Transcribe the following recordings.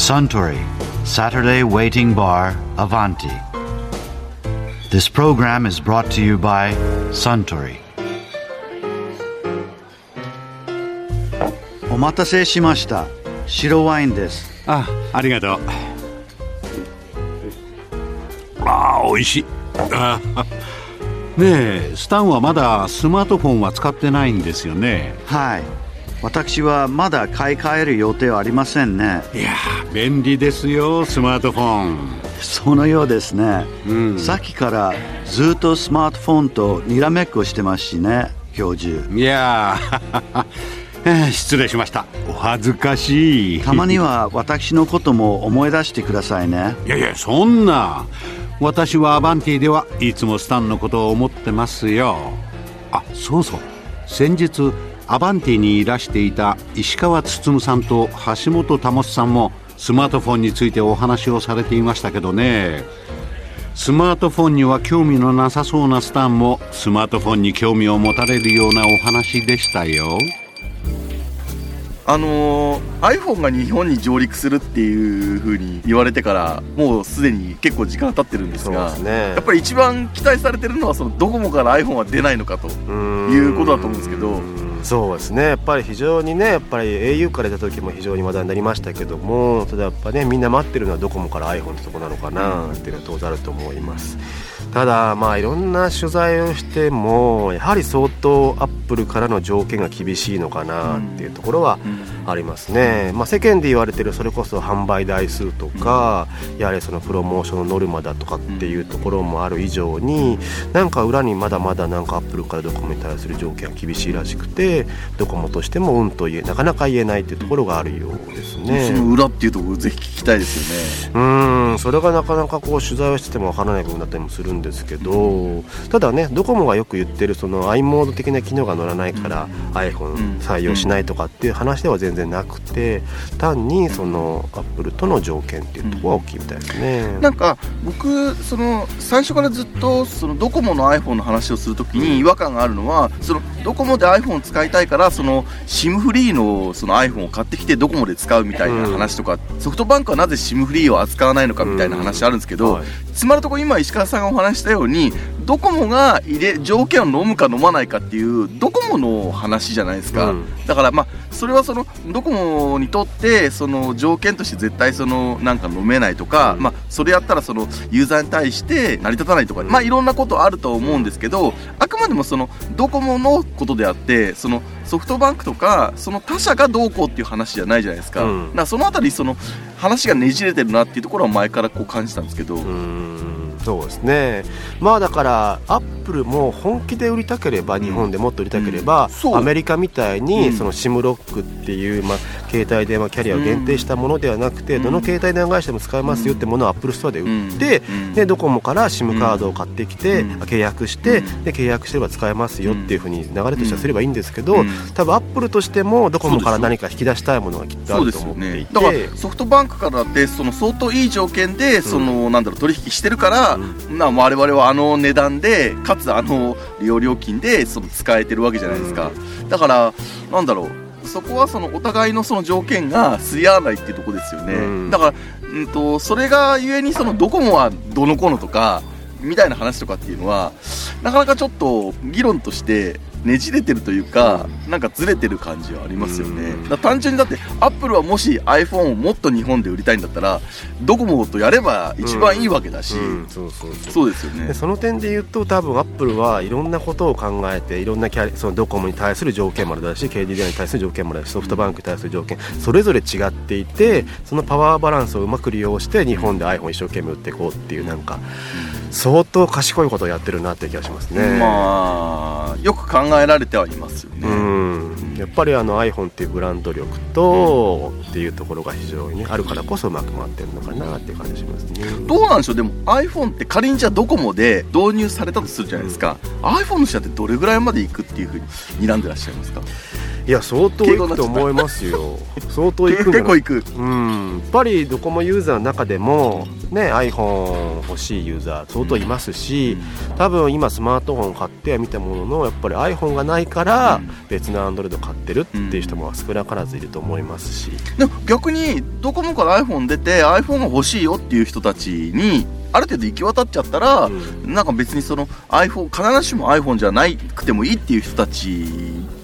Suntory Saturday Waiting Bar Avanti. This program is brought to you by Suntory. お待たせしました。白ワインです。あありがとうあー美味しいあーねえスタンはまだスマートフォンは使ってないんですよねはい。私はまだ買い替える予定はありませんね。いやー便利ですよスマートフォンそのようですね。うんさっきからずっとスマートフォンとにらめっこしてますしね、教授。いや 失礼しましたお恥ずかしいたまには私のことも思い出してくださいね。いやいやそんな私はアバンティではいつもスタンのことを思ってますよあそうそう先日アバンティにいらしていた石川進さんと橋本保さんもスマートフォンについてお話をされていましたけどね。スマートフォンには興味のなさそうなスタンもスマートフォンに興味を持たれるようなお話でしたよ。あのー iPhone が日本に上陸するっていう風に言われてからもうすでに結構時間経ってるんですがですね。やっぱり一番期待されてるのはそのドコモから iPhone は出ないのかということだと思うんですけどそうですね。やっぱり非常にねやっぱり au から出た時も非常に話題になりましたけどもただやっぱねみんな待ってるのはドコモから iPhone ってとこなのかなっていうのは当然あると思います。ただまあいろんな取材をしてもやはり相当アップルからの条件が厳しいのかなっていうところはありますね、まあ、世間で言われてるそれこそ販売台数とか、やはりそのプロモーションのノルマだとかっていうところもある以上になんか裏にまだまだなんかアップルからドコモに対する条件が厳しいらしくてドコモとしてもうんと言えなかなか言えないっていうところがあるようですね。その裏っていうところぜひ聞きたいですよね。うーん。それがなかなかこう取材をしててもわからない部分だったりもするんですけどただねドコモがよく言ってるその i モード的な機能が乗らないから iPhone 採用しないとかっていう話では全然なくて単にそのアップルとの条件っていうところが大きいみたいですね。なんか僕その最初からずっとそのドコモの iPhone の話をするときに違和感があるのはそのドコモで iPhone を使いたいからその SIM フリーのその iPhone を買ってきてドコモで使うみたいな話とか、ソフトバンクはなぜ SIM フリーを扱わないのかみたいな話あるんですけど、はい。つまるところ今石川さんがお話ししたようにドコモが入れ条件を飲むか飲まないかっていうドコモの話じゃないですか、うん。だからまあそれはそのドコモにとってその条件として絶対そのなんか飲めないとか、まあそれやったらそのユーザーに対して成り立たないとか、まあいろんなことあると思うんですけどあくまでもそのドコモのことであってそのソフトバンクとかその他社がどうこうっていう話じゃないじゃないですか,、うん。だからそのあたりその話がねじれてるなっていうところは前からこう感じたんですけど、そうですね。まあだからアップルも本気で売りたければ日本でもっと売りたければ、うん。アメリカみたいうん。にその SIM ロックっていう、まあ、携帯電話キャリアを限定したものではなくて、うん。どの携帯電話会社でも使えますよってものをアップルストアで売って、うん。でドコモから SIM カードを買ってきて、うん。契約して、うん。で契約すれば使えますよっていうふうに流れとしてはすればいいんですけど、うん。多分アップルとしてもドコモから何か引き出したいものがきっとあると思っていて。ね。だからソフトバンクからだってその相当いい条件でその、なんだろう取引してるから、うな我々はあの値段でかつあの利用料金でその使えてるわけじゃないですか、だからなんだろう。そこはそのお互いのその条件がすり合わないっていうところですよね、うん。だから、うん、とそれがゆえにそのドコモはどのこのとかみたいな話とかっていうのはなかなかちょっと議論としてねじれてるというか、なんかずれてる感じはありますよね、うん。だ単純にだってアップルはもし iPhone をもっと日本で売りたいんだったらドコモとやれば一番いいわけだし、うんそうそうそう。そうですよね。でその点で言うと多分アップルはいろんなことを考えていろんなキャリそのドコモに対する条件もあるだし KDDI に対する条件もあるしソフトバンクに対する条件それぞれ違っていてそのパワーバランスをうまく利用して日本で iPhone 一生懸命売っていこうっていうなんか相当賢いことをやってるなって気がしますね。まあよく考えられてはいますよね、うん。やっぱりあの iPhone っていうブランド力とっていうところが非常にあるからこそうまく回ってるのかなっていう感じしますね。どうなんでしょう？でも iPhone って仮にじゃあドコモで導入されたとするじゃないですか、iPhone の人ってどれぐらいまでいくっていうふうに睨んでらっしゃいますか？いや相当いくと思いますよ。相当いく結構いく。うん、やっぱりドコモユーザーの中でも、ね、iPhone 欲しいユーザー相当いますし、多分今スマートフォン買ってはみたもののやっぱり iPhone がないからうん。別の Android 買ってるっていう人も少なからずいると思いますし、でも逆にドコモから iPhone 出て iPhone が欲しいよっていう人たちにある程度行き渡っちゃったら、うん。なんか別にその iPhone 必ずしも iPhone じゃなくてもいいっていう人たち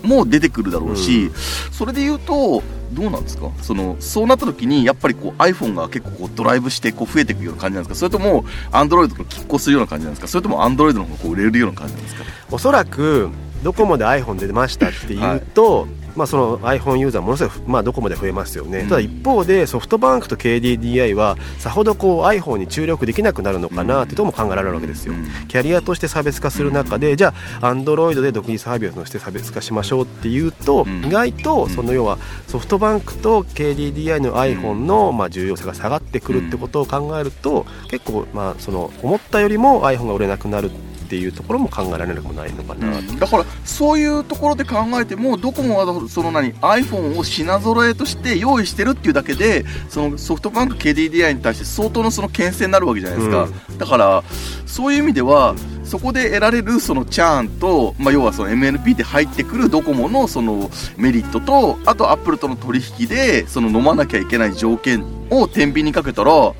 も出てくるだろうし、うん。それで言うとどうなんですか？そのそうなった時にやっぱりこう iPhone が結構こうドライブしてこう増えていくような感じなんですか？それとも Android が拮抗するような感じなんですか？それとも Android の方がこう売れるような感じなんですかおそらくドコモで iPhone 出ましたっていうと、まあ、その iPhone ユーザーものすごい、まあ、ドコモで増えますよね、うん。ただ一方でソフトバンクと KDDI はさほどこう iPhone に注力できなくなるのかなっていうとも考えられるわけですよ、うん。キャリアとして差別化する中でじゃあ Android で独立サービスとして差別化しましょうっていうと、うん。意外とうん。その要はソフトバンクと KDDI の iPhone のまあ重要性が下がってくるってことを考えると結構まあその思ったよりも iPhone が売れなくなるっていうところも考えられなくもないのかなと。だからそういうところで考えてもドコモはその何 iPhone を品揃えとして用意してるっていうだけでそのソフトバンク KDDI に対して相当のその牽制になるわけじゃないですか、だからそういう意味ではそこで得られるそのチャーンと、まあ、要はその MNP で入ってくるドコモのそのメリットとあとアップルとの取引でその飲まなきゃいけない条件を天秤にかけたらど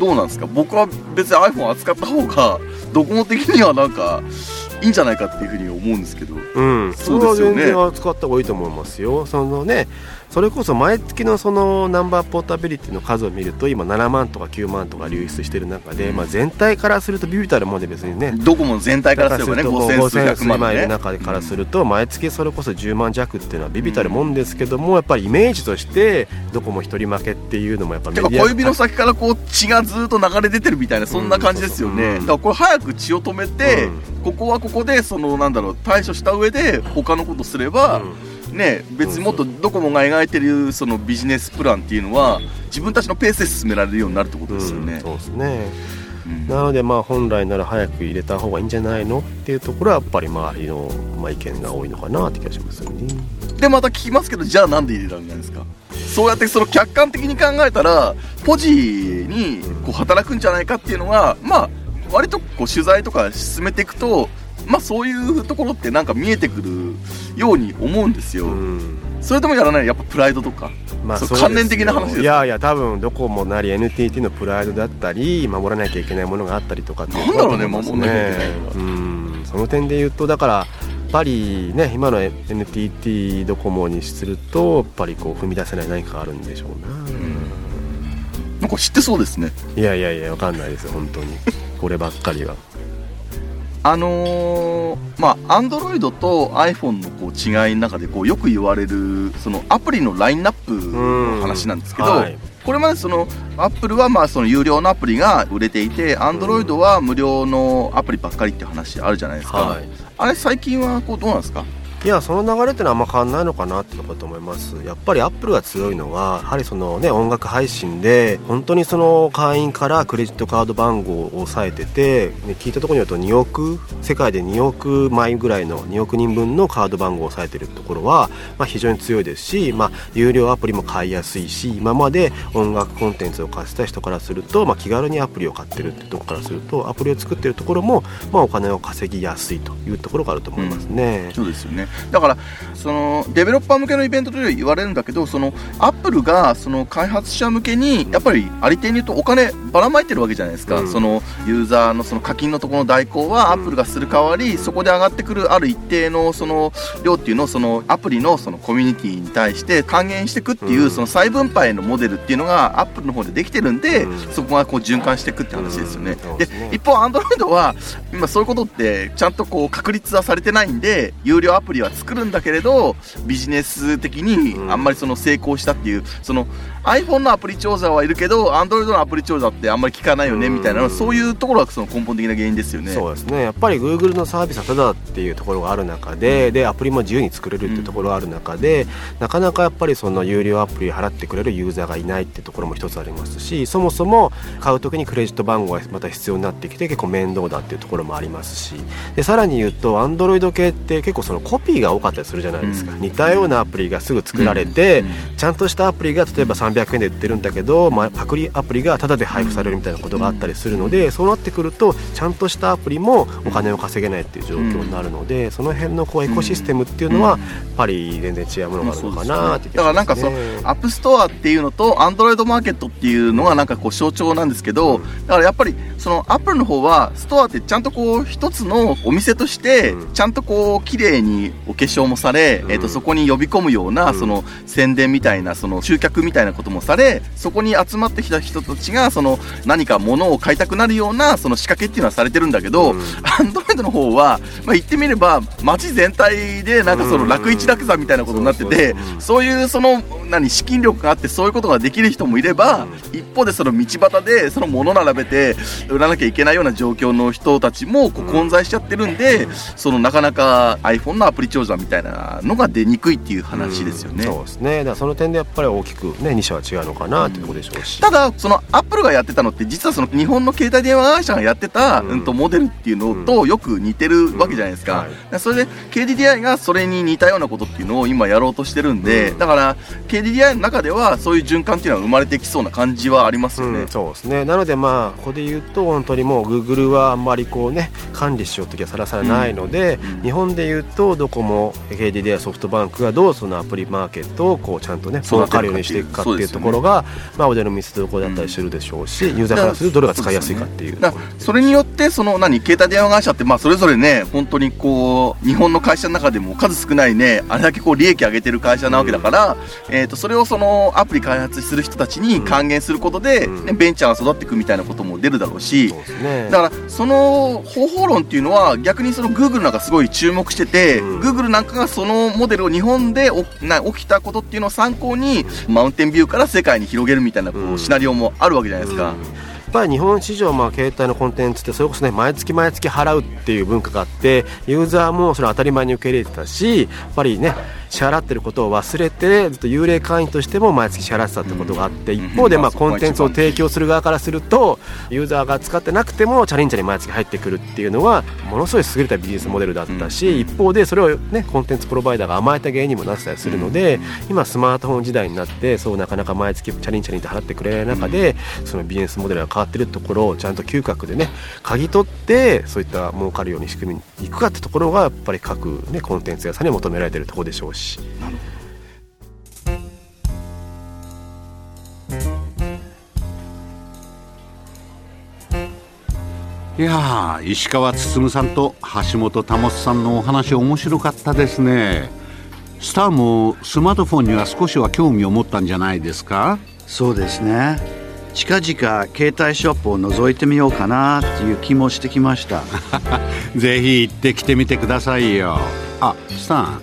うなんですか？僕は別に iPhone 扱った方がドコモ的にはなんかいいんじゃないかっていうふうに思うんですけど。うん、そうですよね。それは全然使った方がいいと思いますよ。そのね、それこそ毎月のそのナンバーポータビリティの数を見ると今7万とか9万とか流出してる中で、まあ全体からするとビビたるもんで別にね。ドコモ全体からすればね5000数百万いるね中からすると毎月それこそ10万弱っていうのはビビたるもんですけどもやっぱりイメージとしてどこも一人負けっていうのもやっぱメディア小指の先からこう血がずっと流れ出てるみたいなそんな感じですよね、うん。だからこれ早く血を止めて、うん。ここはここでそのなんだろう対処した上で他のことすれば、うんね別にもっとドコモが描いてるそのビジネスプランっていうのは自分たちのペースで進められるようになるってことですよね、うんそうですね。うんなのでまあ本来なら早く入れた方がいいんじゃないのっていうところはやっぱり周りのまあ意見が多いのかなって気がしますよね。でまた聞きますけどじゃあなんで入れられないんですか？そうやってその客観的に考えたらポジにこう働くんじゃないかっていうのがまあ割とこう取材とか進めていくとまあそういうところってなんか見えてくるように思うんですよ、うん。それでもやらないやっぱプライドとか。まあそう関連的な話ですいやいや多分どこもなり NTT のプライドだったり守らなきゃいけないものがあったりとかっていうなんだろうね守らなきゃいけないのは。うん。その点で言うとだからやっぱりね今の NTT ドコモにするとやっぱりこう踏み出せない何かあるんでしょうな、なんか知ってそうですね。いやいやいやわかんないですよ本当に。こればっかりはあのー、まあ Android と iPhone のこう違いの中でこうよく言われるそのアプリのラインナップの話なんですけど、はい。これまでその Apple はまあその有料のアプリが売れていて Android は無料のアプリばっかりって話あるじゃないですか、はい。あれ最近はこうどうなんですか？いやその流れってのはあんま変わんないのかなってとこと思います。やっぱりアップルが強いのはやはりそのね音楽配信で本当にその会員からクレジットカード番号を抑えてて、ね、聞いたところによると2億世界で2億枚ぐらいの2億人分のカード番号を抑えてるところは、まあ、非常に強いですし、まあ、有料アプリも買いやすいし今まで音楽コンテンツを貸した人からすると、まあ、気軽にアプリを買ってるってとこからするとアプリを作ってるところも、まあ、お金を稼ぎやすいというところがあると思いますね。そうですよね。だからそのデベロッパー向けのイベントで言われるんだけどそのアップルがその開発者向けにやっぱりありていに言うとお金ばらまいてるわけじゃないですか、うん。そのユーザーのその課金のところの代行はアップルがする代わりそこで上がってくるある一定のその量っていうのをそのアプリのそのコミュニティに対して還元していくっていううん。その再分配のモデルっていうのがアップルの方でできてるんで、うん。そこがこう循環していくって話ですよね。で一方アンドロイドは今そういうことってちゃんとこう確立はされてないんで有料アプリは作るんだけれどビジネス的にうん。あんまりその成功したっていうその iPhone のアプリ長者はいるけど Android のアプリ長者ってあんまり聞かないよねうん。みたいなそういうところがその根本的な原因ですよね。そうですね。やっぱり Google のサービスはただっていうところがある中で,、でアプリも自由に作れるっていうところがある中で、なかなかやっぱりその有料アプリ払ってくれるユーザーがいないっていうところも一つありますしそもそも買う時にクレジット番号がまた必要になってきて結構面倒だっていうところもありますしでさらに言うと Android 系って結構そのコピピーが多かったりするじゃないですか、うん、似たようなアプリがすぐ作られて、うん、ちゃんとしたアプリが例えば300円で売ってるんだけど、まあ、パクリアプリがタダで配布されるみたいなことがあったりするので、そうなってくるとちゃんとしたアプリもお金を稼げないっていう状況になるので、その辺のこうエコシステムっていうのはやっぱり全然違うものがあるのかなってね、だからなんかそうアップストアっていうのとアンドロイドマーケットっていうのがなんかこう象徴なんですけど、だからやっぱりそのアップルの方はストアってちゃんとこう一つのお店としてちゃんとこう綺麗にお化粧もされ、うん、えー、とそこに呼び込むようなその宣伝みたいなその集客みたいなこともされそこに集まってきた人たちがその何か物を買いたくなるようなその仕掛けっていうのはされてるんだけど、アンドロイドの方は、まあ、言ってみれば街全体でなんかその楽一楽座みたいなことになってて、そういうその何資金力があってそういうことができる人もいれば、一方でその道端でその物並べて売らなきゃいけないような状況の人たちもこう混在しちゃってるんで、そのなかなか iPhone のアプリ長者みたいなのが出にくいっていう話ですよね。うそうですね。だからその点でやっぱり大きくね2社は違うのかなってとこでしょうし、ただそのアップルがやってたのって実はその日本の携帯電話会社がやってた、うん、とモデルっていうのとよく似てるわけじゃないですか、はい、それで KDDI がそれに似たようなことっていうのを今やろうとしてるんで、だから KDDI の中ではそういう循環っていうのは生まれてきそうな感じはありますよね、そうですね。なのでまあここで言うと本当にもう Google はあんまりこうね管理しようときはさらさらないので、日本で言うとドコモ KDDI ソフトバンクがどうそのアプリマーケットをこうちゃんとね分かるようにしていくかっていうところが、まあ、腕の見せ所だったりするでしょうし、ユーザーからするとどれが使いやすいかっていう、それによってその何携帯電話会社ってまあそれぞれね本当にこう日本の会社の中でも数少ないねあれだけこう利益上げてる会社なわけだから、えー、とそれをそのアプリ開発する人たちに還元することで、ねベンチャーが育っていくみたいなことも出るだろうし、だからその方法論っていうのは逆にそのグーグルなんかすごい注目してて、グー Google なんかがそのモデルを日本でな起きたことっていうのを参考にマウンテンビューから世界に広げるみたいなこうシナリオもあるわけじゃないですか。やっぱり日本市場、まあ、携帯のコンテンツってそれこそね毎月毎月払うっていう文化があってユーザーもそれ当たり前に受け入れてたしやっぱりね支払ってることを忘れてずっと幽霊会員としても毎月支払ってたってことがあって一方でまあコンテンツを提供する側からするとユーザーが使ってなくてもチャレンジャーに毎月入ってくるっていうのはものすごい優れたビジネスモデルだったし一方でそれをねコンテンツプロバイダーが甘えた原因にもなってたりするので今スマートフォン時代になってそうなかなか毎月チャレンジャーにって払ってくれない中でそのビジネスモデルが変わってるところをちゃんと嗅覚でね嗅ぎ取ってそういった儲かるように仕組みにいくかってところがやっぱり各ねコンテンツ屋さんに求められてるところでしょうし。なるほどいや石川進さんと橋本保さんのお話面白かったですね。スターもスマートフォンには少しは興味を持ったんじゃないですか？そうですね。近々携帯ショップを覗いてみようかなっていう気もしてきました。ぜひ行ってきてみてくださいよ。あスタン